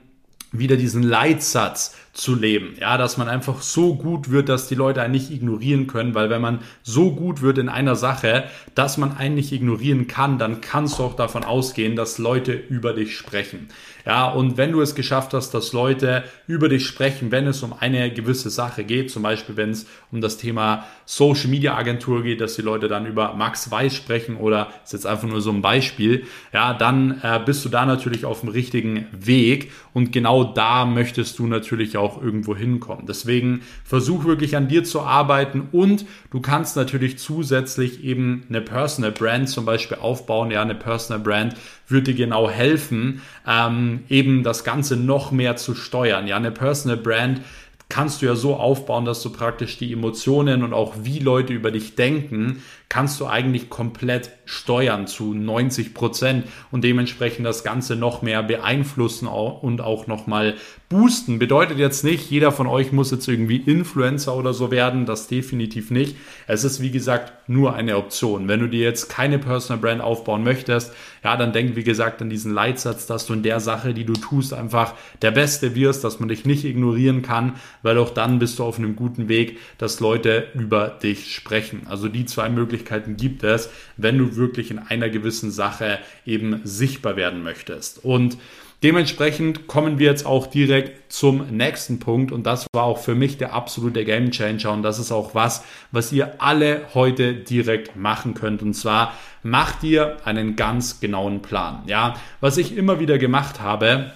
wieder diesen Leitsatz zu leben. Ja, dass man einfach so gut wird, dass die Leute einen nicht ignorieren können, weil wenn man so gut wird in einer Sache, dass man einen nicht ignorieren kann, dann kannst du auch davon ausgehen, dass Leute über dich sprechen. Ja, und wenn du es geschafft hast, dass Leute über dich sprechen, wenn es um eine gewisse Sache geht, zum Beispiel wenn es um das Thema Social Media Agentur geht, dass die Leute dann über Max Weiß sprechen oder ist jetzt einfach nur so ein Beispiel, ja, dann äh, bist du da natürlich auf dem richtigen Weg und genau da möchtest du natürlich auch auch irgendwo hinkommen. Deswegen versuch wirklich an dir zu arbeiten und du kannst natürlich zusätzlich eben eine Personal Brand zum Beispiel aufbauen. Ja, eine Personal Brand würde dir genau helfen, ähm, eben das Ganze noch mehr zu steuern. Ja, eine Personal Brand kannst du ja so aufbauen, dass du praktisch die Emotionen und auch wie Leute über dich denken, kannst du eigentlich komplett steuern zu 90 Prozent und dementsprechend das Ganze noch mehr beeinflussen und auch nochmal boosten. Bedeutet jetzt nicht, jeder von euch muss jetzt irgendwie Influencer oder so werden, das definitiv nicht. Es ist wie gesagt nur eine Option. Wenn du dir jetzt keine Personal Brand aufbauen möchtest, ja, dann denk wie gesagt an diesen Leitsatz, dass du in der Sache, die du tust, einfach der Beste wirst, dass man dich nicht ignorieren kann, weil auch dann bist du auf einem guten Weg, dass Leute über dich sprechen. Also die zwei Möglichkeiten gibt es, wenn du wirklich in einer gewissen Sache eben sichtbar werden möchtest. Und Dementsprechend kommen wir jetzt auch direkt zum nächsten Punkt und das war auch für mich der absolute Game Changer und das ist auch was, was ihr alle heute direkt machen könnt und zwar macht ihr einen ganz genauen Plan. Ja, was ich immer wieder gemacht habe,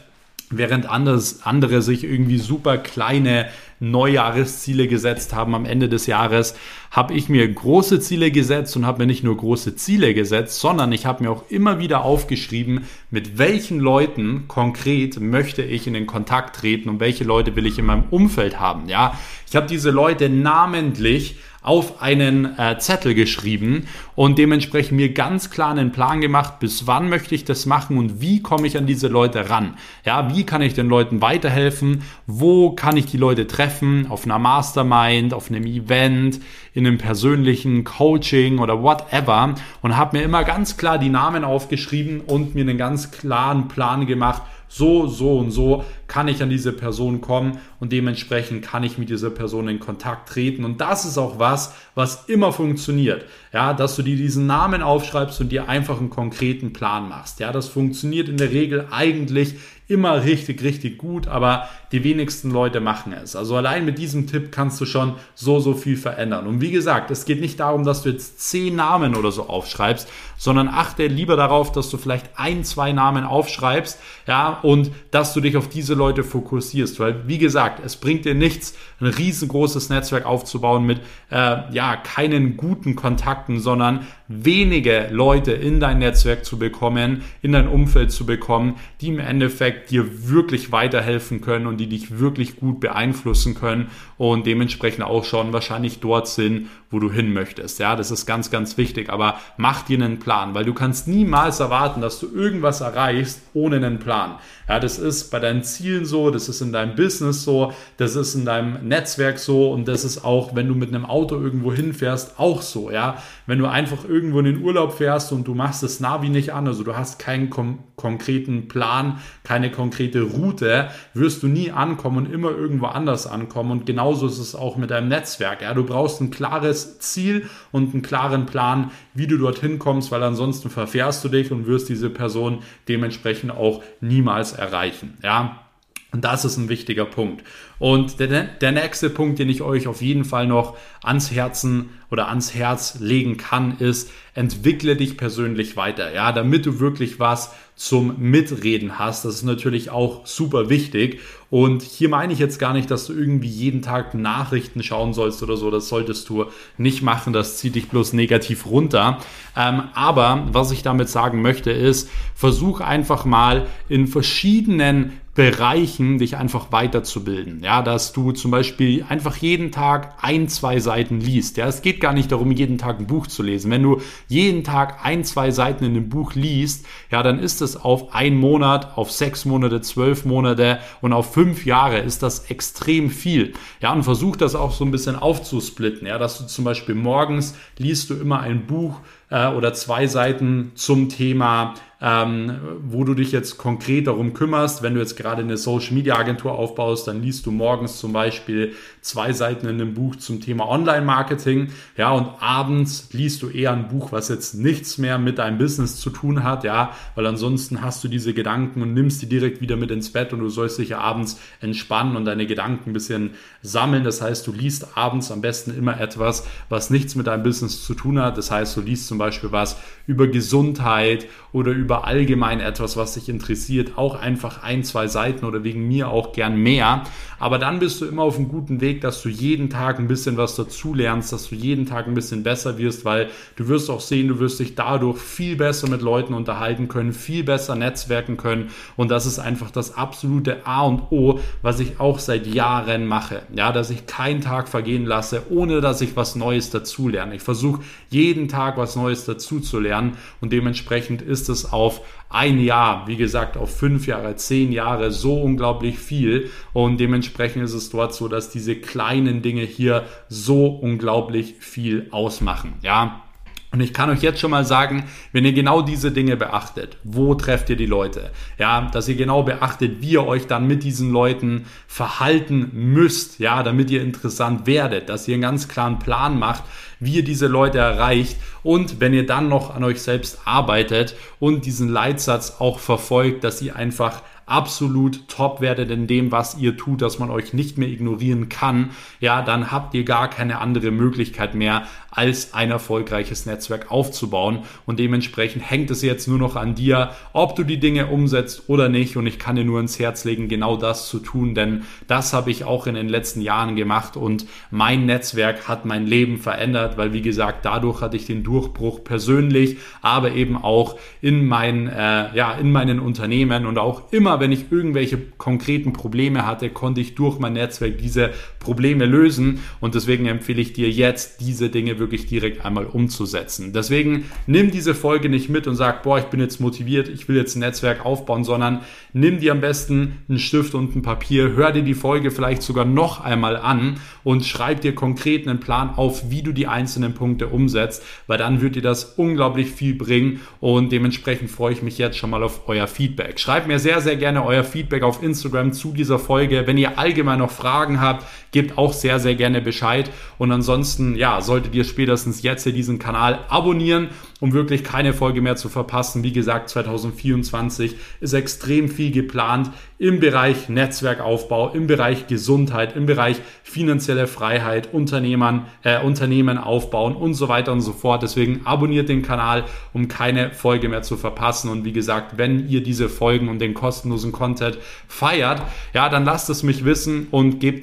während anders, andere sich irgendwie super kleine Neujahresziele gesetzt haben am Ende des Jahres, habe ich mir große Ziele gesetzt und habe mir nicht nur große Ziele gesetzt, sondern ich habe mir auch immer wieder aufgeschrieben, mit welchen Leuten konkret möchte ich in den Kontakt treten und welche Leute will ich in meinem Umfeld haben. Ja, ich habe diese Leute namentlich auf einen äh, Zettel geschrieben und dementsprechend mir ganz klar einen Plan gemacht, bis wann möchte ich das machen und wie komme ich an diese Leute ran. Ja, wie kann ich den Leuten weiterhelfen? Wo kann ich die Leute treffen? Auf einer Mastermind, auf einem Event, in einem persönlichen Coaching oder whatever und habe mir immer ganz klar die Namen aufgeschrieben und mir einen ganz klaren Plan gemacht, so, so und so kann ich an diese Person kommen und dementsprechend kann ich mit dieser Person in Kontakt treten. Und das ist auch was, was immer funktioniert. Ja, dass du dir diesen Namen aufschreibst und dir einfach einen konkreten Plan machst. Ja, das funktioniert in der Regel eigentlich immer richtig, richtig gut, aber die wenigsten Leute machen es. Also allein mit diesem Tipp kannst du schon so, so viel verändern. Und wie gesagt, es geht nicht darum, dass du jetzt zehn Namen oder so aufschreibst, sondern achte lieber darauf, dass du vielleicht ein, zwei Namen aufschreibst, ja, und dass du dich auf diese Leute fokussierst. Weil, wie gesagt, es bringt dir nichts, ein riesengroßes Netzwerk aufzubauen mit, äh, ja, keinen guten Kontakten, sondern wenige Leute in dein Netzwerk zu bekommen, in dein Umfeld zu bekommen, die im Endeffekt dir wirklich weiterhelfen können und die dich wirklich gut beeinflussen können und dementsprechend auch schon wahrscheinlich dort sind, wo du hin möchtest. Ja, das ist ganz, ganz wichtig. Aber mach dir einen Plan, weil du kannst niemals erwarten, dass du irgendwas erreichst ohne einen Plan. Ja, das ist bei deinen Zielen so, das ist in deinem Business so, das ist in deinem Netzwerk so und das ist auch, wenn du mit einem Auto irgendwo hinfährst, auch so. Ja, wenn du einfach irgendwo in den Urlaub fährst und du machst das Navi nicht an, also du hast keinen kom konkreten Plan, keine konkrete Route, wirst du nie ankommen und immer irgendwo anders ankommen. Und genauso ist es auch mit deinem Netzwerk. Ja, du brauchst ein klares Ziel und einen klaren Plan, wie du dorthin kommst, weil ansonsten verfährst du dich und wirst diese Person dementsprechend auch niemals erreichen. Ja, und das ist ein wichtiger Punkt. Und der, der nächste Punkt, den ich euch auf jeden Fall noch ans Herzen oder ans Herz legen kann, ist, entwickle dich persönlich weiter. Ja, damit du wirklich was zum Mitreden hast. Das ist natürlich auch super wichtig. Und hier meine ich jetzt gar nicht, dass du irgendwie jeden Tag Nachrichten schauen sollst oder so. Das solltest du nicht machen. Das zieht dich bloß negativ runter. Ähm, aber was ich damit sagen möchte, ist, versuch einfach mal in verschiedenen Bereichen dich einfach weiterzubilden. Ja, dass du zum Beispiel einfach jeden Tag ein, zwei Seiten liest. Ja, es geht gar nicht darum, jeden Tag ein Buch zu lesen. Wenn du jeden Tag ein, zwei Seiten in einem Buch liest, ja, dann ist es auf einen Monat, auf sechs Monate, zwölf Monate und auf fünf Jahre ist das extrem viel. Ja, und versuch das auch so ein bisschen aufzusplitten. Ja, dass du zum Beispiel morgens liest du immer ein Buch äh, oder zwei Seiten zum Thema ähm, wo du dich jetzt konkret darum kümmerst. Wenn du jetzt gerade eine Social Media Agentur aufbaust, dann liest du morgens zum Beispiel zwei Seiten in einem Buch zum Thema Online Marketing. Ja, und abends liest du eher ein Buch, was jetzt nichts mehr mit deinem Business zu tun hat. Ja, weil ansonsten hast du diese Gedanken und nimmst die direkt wieder mit ins Bett und du sollst dich ja abends entspannen und deine Gedanken ein bisschen sammeln. Das heißt, du liest abends am besten immer etwas, was nichts mit deinem Business zu tun hat. Das heißt, du liest zum Beispiel was über Gesundheit oder über allgemein etwas, was dich interessiert, auch einfach ein, zwei Seiten oder wegen mir auch gern mehr. Aber dann bist du immer auf einem guten Weg, dass du jeden Tag ein bisschen was dazu lernst, dass du jeden Tag ein bisschen besser wirst, weil du wirst auch sehen, du wirst dich dadurch viel besser mit Leuten unterhalten können, viel besser netzwerken können. Und das ist einfach das absolute A und O, was ich auch seit Jahren mache. Ja, dass ich keinen Tag vergehen lasse, ohne dass ich was Neues dazu lerne. Ich versuche jeden Tag was Neues dazu zu lernen und dementsprechend ist es auf ein Jahr, wie gesagt, auf fünf Jahre, zehn Jahre so unglaublich viel und dementsprechend ist es dort so, dass diese kleinen Dinge hier so unglaublich viel ausmachen. Ja, und ich kann euch jetzt schon mal sagen, wenn ihr genau diese Dinge beachtet, wo trefft ihr die Leute? Ja, dass ihr genau beachtet, wie ihr euch dann mit diesen Leuten verhalten müsst, ja, damit ihr interessant werdet, dass ihr einen ganz klaren Plan macht, wie ihr diese Leute erreicht und wenn ihr dann noch an euch selbst arbeitet und diesen Leitsatz auch verfolgt, dass ihr einfach absolut top werdet in dem, was ihr tut, dass man euch nicht mehr ignorieren kann, ja, dann habt ihr gar keine andere Möglichkeit mehr, als ein erfolgreiches Netzwerk aufzubauen. Und dementsprechend hängt es jetzt nur noch an dir, ob du die Dinge umsetzt oder nicht. Und ich kann dir nur ins Herz legen, genau das zu tun, denn das habe ich auch in den letzten Jahren gemacht und mein Netzwerk hat mein Leben verändert, weil wie gesagt, dadurch hatte ich den Durchbruch persönlich, aber eben auch in meinen, äh, ja, in meinen Unternehmen und auch immer, wenn ich irgendwelche konkreten Probleme hatte, konnte ich durch mein Netzwerk diese Probleme lösen. Und deswegen empfehle ich dir jetzt, diese Dinge wirklich direkt einmal umzusetzen. Deswegen nimm diese Folge nicht mit und sag, boah, ich bin jetzt motiviert, ich will jetzt ein Netzwerk aufbauen, sondern nimm dir am besten einen Stift und ein Papier, hör dir die Folge vielleicht sogar noch einmal an und schreib dir konkret einen Plan auf, wie du die einzelnen Punkte umsetzt, weil dann wird dir das unglaublich viel bringen und dementsprechend freue ich mich jetzt schon mal auf euer Feedback. Schreibt mir sehr, sehr gerne euer Feedback auf Instagram zu dieser Folge. Wenn ihr allgemein noch Fragen habt, gebt auch sehr, sehr gerne Bescheid und ansonsten, ja, solltet ihr spätestens jetzt hier diesen Kanal abonnieren, um wirklich keine Folge mehr zu verpassen. Wie gesagt, 2024 ist extrem viel geplant im Bereich Netzwerkaufbau, im Bereich Gesundheit, im Bereich finanzielle Freiheit, Unternehmern, äh, Unternehmen aufbauen und so weiter und so fort. Deswegen abonniert den Kanal, um keine Folge mehr zu verpassen. Und wie gesagt, wenn ihr diese Folgen und den kostenlosen Content feiert, ja, dann lasst es mich wissen und gebt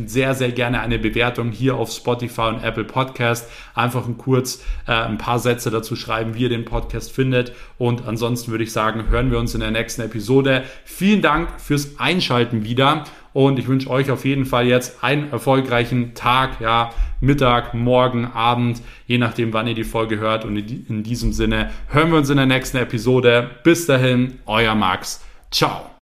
dementsprechend sehr, sehr gerne eine Bewertung hier auf Spotify und Apple Podcast. Einfach ein kurz äh, ein paar Sätze dazu schreiben, wie ihr den Podcast findet. Und ansonsten würde ich sagen, hören wir uns in der nächsten Episode. Vielen Dank fürs Einschalten wieder. Und ich wünsche euch auf jeden Fall jetzt einen erfolgreichen Tag, ja, Mittag, Morgen, Abend, je nachdem, wann ihr die Folge hört. Und in diesem Sinne hören wir uns in der nächsten Episode. Bis dahin, euer Max. Ciao.